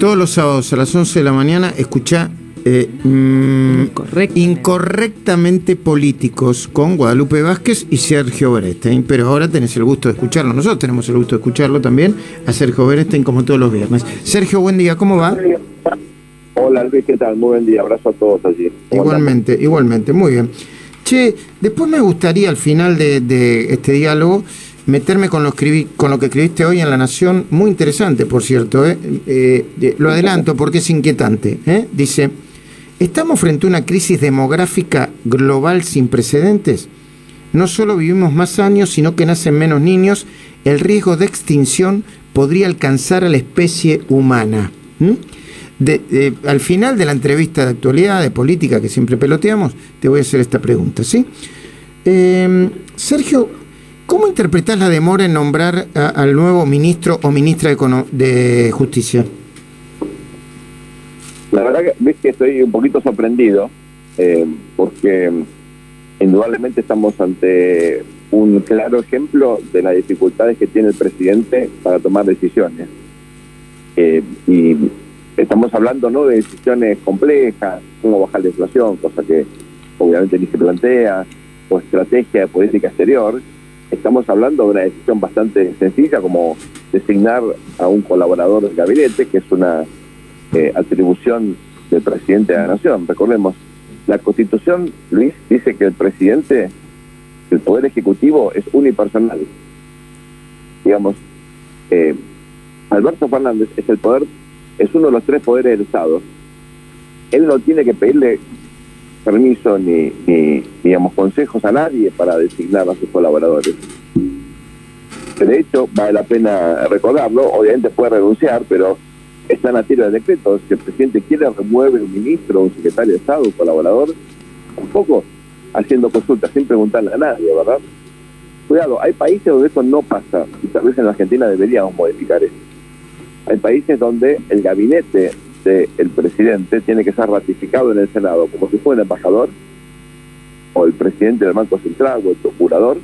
Todos los sábados a las 11 de la mañana escucha eh, mm, incorrectamente políticos con Guadalupe Vázquez y Sergio Berestein, pero ahora tenés el gusto de escucharlo. Nosotros tenemos el gusto de escucharlo también a Sergio Berestein como todos los viernes. Sergio, buen día, ¿cómo va? Hola Luis, ¿qué tal? Muy buen día, abrazo a todos allí. Igualmente, igualmente, muy bien. Che, después me gustaría al final de este diálogo meterme con lo, que escribiste hoy en La Nación, muy interesante, por cierto, ¿eh? Eh, lo adelanto porque es inquietante. ¿eh? Dice, ¿estamos frente a una crisis demográfica global sin precedentes? No solo vivimos más años, sino que nacen menos niños, el riesgo de extinción podría alcanzar a la especie humana. al final de la entrevista de actualidad, de política que siempre peloteamos, te voy a hacer esta pregunta, ¿sí? Sergio, ¿Cómo interpretás la demora en nombrar al nuevo ministro o ministra de, Justicia? La verdad que, que estoy un poquito sorprendido eh, porque indudablemente estamos ante un claro ejemplo de las dificultades que tiene el presidente para tomar decisiones. Eh, y estamos hablando no de decisiones complejas, como bajar la inflación, cosa que obviamente ni se plantea, o estrategia de política exterior, estamos hablando de una decisión bastante sencilla como designar a un colaborador del gabinete, que es una eh, atribución del presidente de la nación. Recordemos, la constitución, Luis, dice que el presidente, el poder ejecutivo es unipersonal. Digamos, eh, Alberto Fernández es el poder, es uno de los tres poderes del Estado. Él no tiene que pedirle permiso ni, ni, digamos, consejos a nadie para designar a sus colaboradores. De hecho, vale la pena recordarlo, obviamente puede renunciar, pero está en la tira de decreto. Si el presidente quiere, remueve un ministro, un secretario de Estado, un colaborador, un poco haciendo consultas sin preguntarle a nadie, ¿verdad? Cuidado, hay países donde eso no pasa, y tal vez en la Argentina deberíamos modificar eso. Hay países donde el gabinete el presidente tiene que ser ratificado en el Senado como si fuera un embajador o el presidente del Banco Central o el procurador.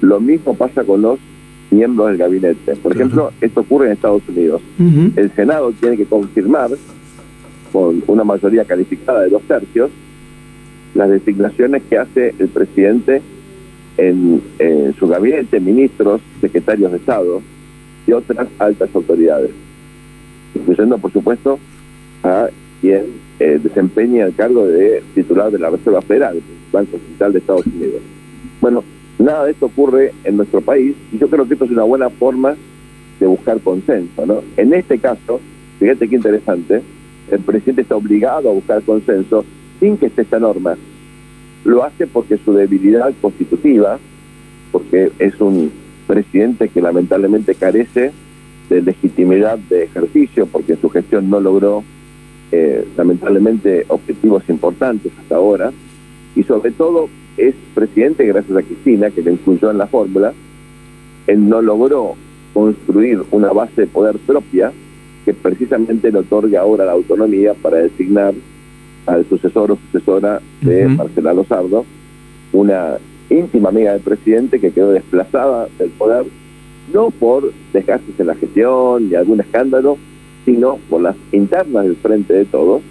Lo mismo pasa con los miembros del gabinete. Por ejemplo, esto ocurre en Estados Unidos. El Senado tiene que confirmar con una mayoría calificada de dos tercios las designaciones que hace el presidente en, en su gabinete, ministros, secretarios de Estado y otras altas autoridades, incluyendo, por supuesto, a quien eh, desempeña el cargo de titular de la Reserva Federal, Banco Central de Estados Unidos. Bueno, nada de esto ocurre en nuestro país y yo creo que esto es una buena forma de buscar consenso. ¿no? En este caso, fíjate qué interesante, el presidente está obligado a buscar consenso sin que esté esta norma. Lo hace porque su debilidad constitutiva, porque es un presidente que lamentablemente carece de legitimidad de ejercicio, porque su gestión no logró eh, lamentablemente objetivos importantes hasta ahora, y sobre todo es presidente gracias a Cristina, que le incluyó en la fórmula, él no logró construir una base de poder propia que precisamente le otorga ahora la autonomía para designar al sucesor o sucesora de Marcela Lozardo, una íntima amiga del presidente que quedó desplazada del poder, no por desgastes en la gestión ni algún escándalo, sino por las internas del frente de todos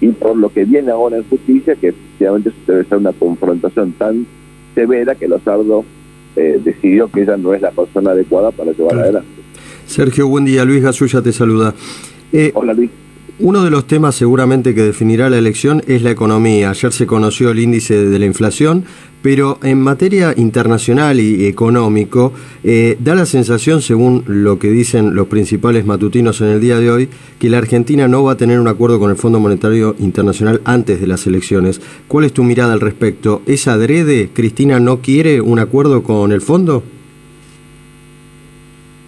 y por lo que viene ahora en justicia, que efectivamente debe ser una confrontación tan severa que Lozardo eh, decidió que ella no es la persona adecuada para llevar adelante. Sergio, buen día. Luis Gasulla te saluda. Eh, Hola Luis. Uno de los temas seguramente que definirá la elección es la economía. Ayer se conoció el índice de la inflación, pero en materia internacional y económico, eh, da la sensación, según lo que dicen los principales matutinos en el día de hoy, que la Argentina no va a tener un acuerdo con el Fondo Monetario Internacional antes de las elecciones. ¿Cuál es tu mirada al respecto? ¿Es adrede? ¿Cristina no quiere un acuerdo con el fondo?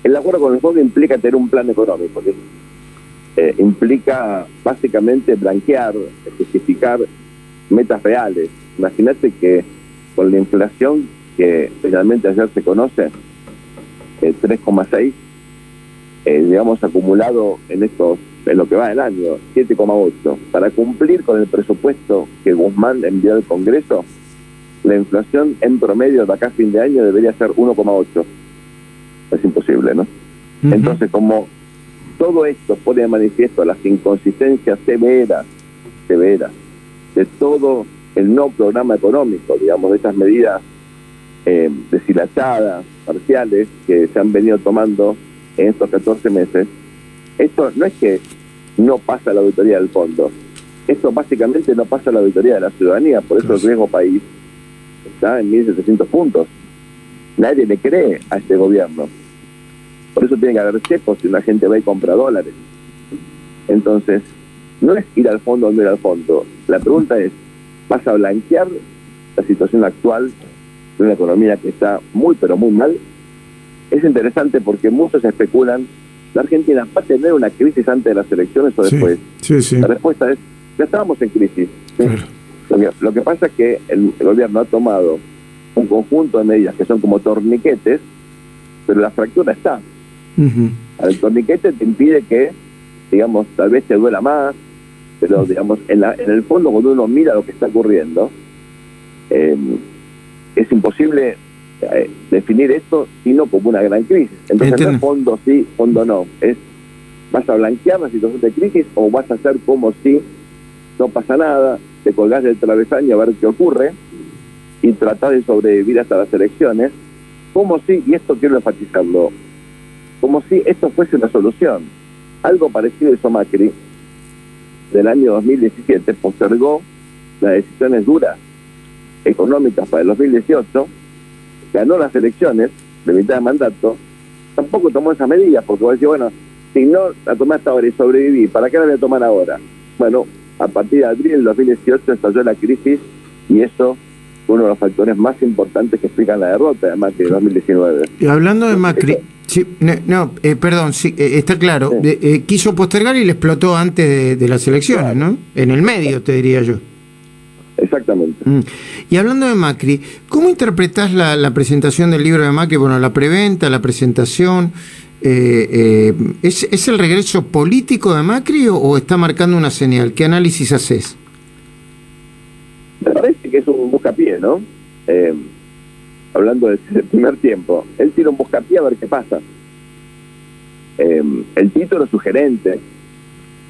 El acuerdo con el fondo implica tener un plan económico. Eh, implica básicamente blanquear, justificar metas reales. Imagínate que con la inflación que finalmente ayer se conoce, el 3,6, eh, digamos, acumulado en estos en lo que va del año, 7,8. Para cumplir con el presupuesto que Guzmán envió al Congreso, la inflación en promedio de acá a fin de año debería ser 1,8. Es imposible, ¿no? Entonces, como todo esto pone de manifiesto las inconsistencias severas, severas, de todo el no programa económico, digamos, de estas medidas eh, deshilachadas, parciales, que se han venido tomando en estos 14 meses. Esto no es que no pasa la auditoría del fondo, esto básicamente no pasa la auditoría de la ciudadanía, por eso el riesgo país está en 1.700 puntos. Nadie le cree a este gobierno. Por eso tiene que haber cepos si una gente va y compra dólares. Entonces, no es ir al fondo o no ir al fondo. La pregunta es, ¿vas a blanquear la situación actual de una economía que está muy, pero muy mal? Es interesante porque muchos especulan, ¿la Argentina va a tener una crisis antes de las elecciones o después? Sí, sí. La respuesta es, ya estábamos en crisis. Lo, que, pasa es que el gobierno ha tomado un conjunto de medidas que son como torniquetes, pero la fractura está. El torniquete te impide que, digamos, tal vez te duela más, pero, digamos, en, la, en el fondo, cuando uno mira lo que está ocurriendo, em, es imposible eh, definir esto sino como una gran crisis. Entonces, en el fondo sí, fondo no. Es, ¿Vas a blanquear la situación de crisis o vas a hacer como si no pasa nada, te colgás del travesaño a ver qué ocurre y tratás de sobrevivir hasta las elecciones? Como si, y esto quiero enfatizarlo, como si esto fuese una solución. Algo parecido hizo Macri del año 2017, postergó las decisiones duras económicas para el 2018, ganó las elecciones de mitad de mandato, tampoco tomó esas medidas, porque vos decís, bueno, si no la tomaste ahora y sobreviví, ¿para qué la voy a tomar ahora? Bueno, a partir de abril del 2018 estalló la crisis y eso uno de los factores más importantes que explican la derrota de Macri en 2019. Y hablando de Macri, sí, no, eh, perdón, sí, eh, está claro, eh, quiso postergar y le explotó antes de, las elecciones, ¿no? En el medio, te diría yo. Exactamente. Mm. Y hablando de Macri, ¿cómo interpretás la, la, presentación del libro de Macri? Bueno, la preventa, la presentación, ¿es, ¿es, el regreso político de Macri o, o está marcando una señal? ¿Qué análisis haces? Me parece que es un buscapié, ¿no? Hablando del primer tiempo. Él tira un buscapié a ver qué pasa. Eh, el título sugerente.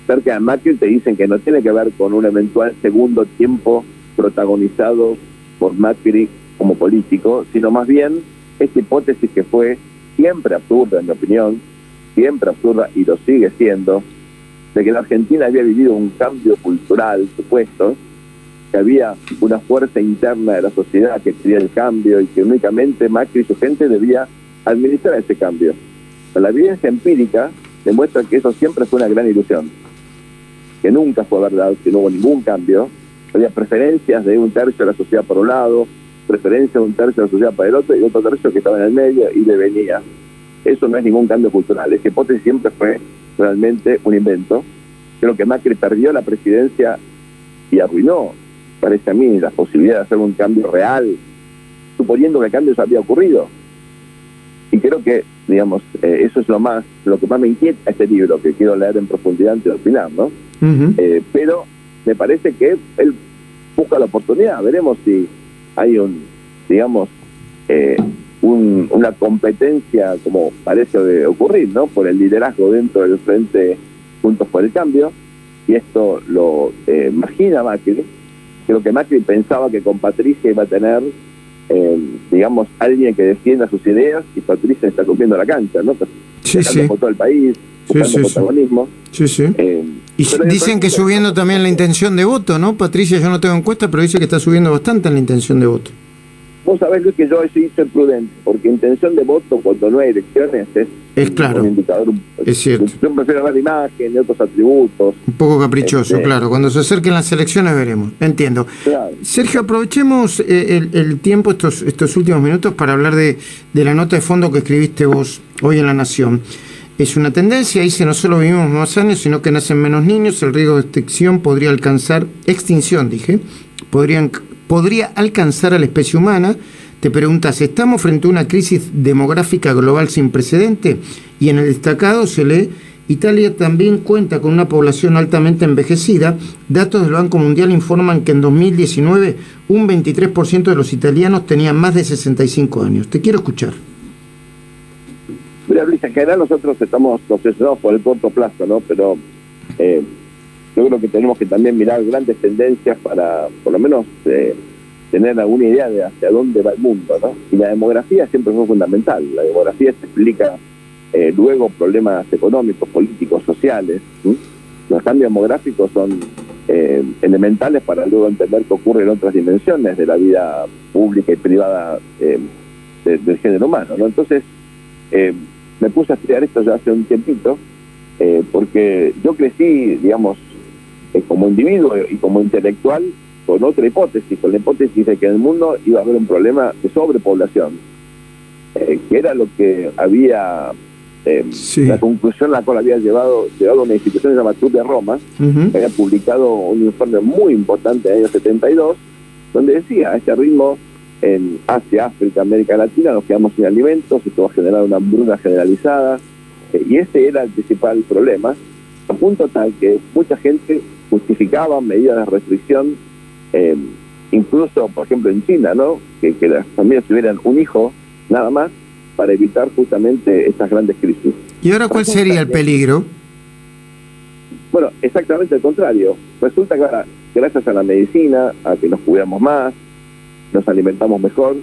Cerca de Macri te dicen que no tiene que ver con un eventual segundo tiempo protagonizado por Macri como político, sino más bien esta hipótesis que fue siempre absurda, en mi opinión, siempre absurda y lo sigue siendo, de que la Argentina había vivido un cambio cultural, supuesto, que había una fuerza interna de la sociedad que quería el cambio y que únicamente Macri y su gente debía administrar ese cambio. La evidencia empírica demuestra que eso siempre fue una gran ilusión, que nunca fue verdad, que no hubo ningún cambio, había preferencias de un tercio de la sociedad por un lado, preferencias de un tercio de la sociedad para el otro y otro tercio que estaba en el medio y le venía. Eso no es ningún cambio cultural, esa hipótesis siempre fue realmente un invento. Creo que Macri perdió la presidencia y arruinó parece a mí, la posibilidad de hacer un cambio real, suponiendo que el cambio se había ocurrido. Y creo que, digamos, eh, eso es lo más, lo que más me inquieta este libro, que quiero leer en profundidad antes de opinar, ¿no? Eh, pero me parece que él busca la oportunidad, veremos si hay un, digamos, eh, un, una competencia, como parece de ocurrir, ¿no? Por el liderazgo dentro del Frente Juntos por el Cambio, y esto lo imagina Macri, creo que Macri pensaba que con Patricia iba a tener, eh, digamos, alguien que defienda sus ideas y Patricia está cumpliendo la cancha, ¿no? Sí, sí. por todo el país, buscando protagonismo. Sí, sí. Eh, y dicen que subiendo también la intención de voto, ¿no? Patricia, yo no tengo encuesta, pero dice que está subiendo bastante la intención de voto. Vos sabés, Luis, que yo soy prudente, porque intención de voto cuando no hay elecciones es, es claro. un indicador. Es cierto. Yo prefiero ver imagen y otros atributos. Un poco caprichoso, este, claro. Cuando se acerquen las elecciones veremos. Entiendo. Sergio, aprovechemos eh, el, tiempo, estos, estos últimos minutos, para hablar de, de la nota de fondo que escribiste vos hoy en La Nación. Es una tendencia, dice, no solo vivimos más años, sino que nacen menos niños, el riesgo de extinción podría alcanzar, extinción dije, podrían podría alcanzar a la especie humana. Te preguntas, ¿estamos frente a una crisis demográfica global sin precedente? Y en el destacado se lee, Italia también cuenta con una población altamente envejecida. Datos del Banco Mundial informan que en 2019 un 23% de los italianos tenían más de 65 años. Te quiero escuchar. Mira, Luis, en general nosotros estamos obsesionados por el corto plazo, ¿no? Pero eh, yo creo que tenemos que también mirar grandes tendencias para, por lo menos, eh, tener alguna idea de hacia dónde va el mundo. Y la demografía siempre fue fundamental. La demografía se explica eh, luego problemas económicos, políticos, sociales. Los cambios demográficos son eh, elementales para luego entender qué ocurre en otras dimensiones de la vida pública y privada del género humano. ¿no? Entonces, me puse a estudiar esto ya hace un tiempito, porque yo crecí, digamos, como individuo y como intelectual con otra hipótesis, con la hipótesis de que en el mundo iba a haber un problema de sobrepoblación, que era lo que había eh, la conclusión a la cual había llevado, llevado una institución llamada Club de Roma, que había publicado un informe muy importante en el año 72, donde decía, a este ritmo en Asia, África, América Latina nos quedamos sin alimentos, esto va a generar una hambruna generalizada, eh, y ese era el principal problema, a punto tal que mucha gente justificaba medidas de restricción, eh, incluso, por ejemplo, en China, ¿no? Que, que las familias tuvieran un hijo nada más, para evitar justamente estas grandes crisis. ¿Y ahora cuál sería el peligro? Bueno, exactamente el contrario. Resulta que ahora, gracias a la medicina, a que nos cuidamos más, nos alimentamos mejor,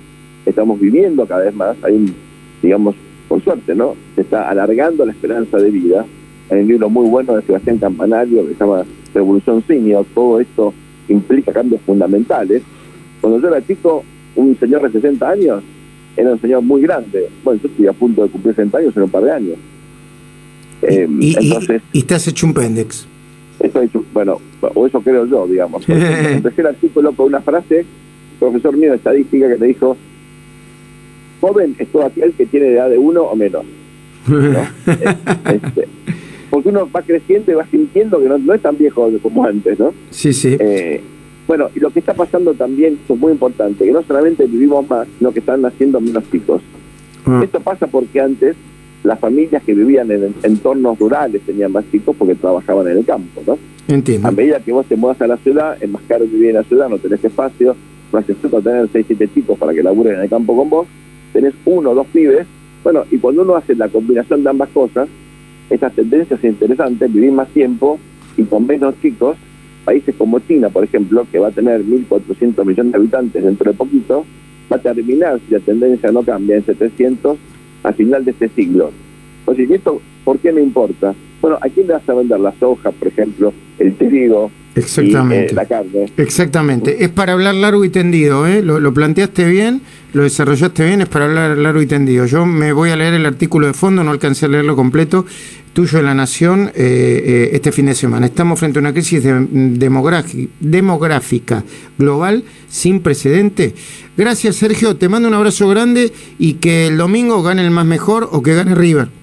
estamos viviendo cada vez más, hay un, digamos, por suerte, ¿no? Se está alargando la esperanza de vida. Hay un libro muy bueno de Sebastián Campanario que se llama Revolución Senior, todo esto implica cambios fundamentales. Cuando yo era chico, un señor de 60 años era un señor muy grande. Bueno, yo estoy a punto de cumplir 60 años en un par de años. Eh, y, entonces, y, te has hecho un pendex. Hecho, bueno, o eso creo yo, digamos. Empecé el artículo con una frase, profesor mío de estadística, que te dijo, joven es todo aquel que tiene edad de uno o menos. este, porque uno va creciendo y va sintiendo que no, es tan viejo como antes, ¿no? Sí, sí. Eh, bueno, y lo que está pasando también, es muy importante, que no solamente vivimos más, sino que están naciendo menos chicos. Ah. Esto pasa porque antes las familias que vivían en entornos rurales tenían más chicos porque trabajaban en el campo, ¿no? Entiendo. A medida que vos te mudas a la ciudad, es más caro vivir en la ciudad, no tenés espacio, no hace falta tener 6, 7 chicos para que laburen en el campo con vos, tenés uno o dos pibes, bueno, y cuando uno hace la combinación de ambas cosas, estas tendencias interesantes, vivir más tiempo y con menos chicos, países como China, por ejemplo, que va a tener 1.400 millones de habitantes dentro de poquito, va a terminar, si la tendencia no cambia, en 700 a final de este siglo. Entonces, ¿y esto por qué me importa? Bueno, ¿a quién le vas a vender la soja, por ejemplo, el trigo, Exactamente. Eh, la carne. Exactamente. Es para hablar largo y tendido, ¿eh? Lo, lo, planteaste bien, lo desarrollaste bien, es para hablar largo y tendido. Yo me voy a leer el artículo de fondo, no alcancé a leerlo completo, tuyo en La Nación eh, eh, este fin de semana. Estamos frente a una crisis demográfica global sin precedente. Gracias, Sergio. Te mando un abrazo grande y que el domingo gane el más mejor o que gane River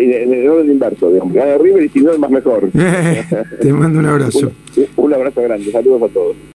en el orden inverso, digamos, gana River y si no, el más mejor. Te mando un abrazo. un abrazo grande, saludos a todos.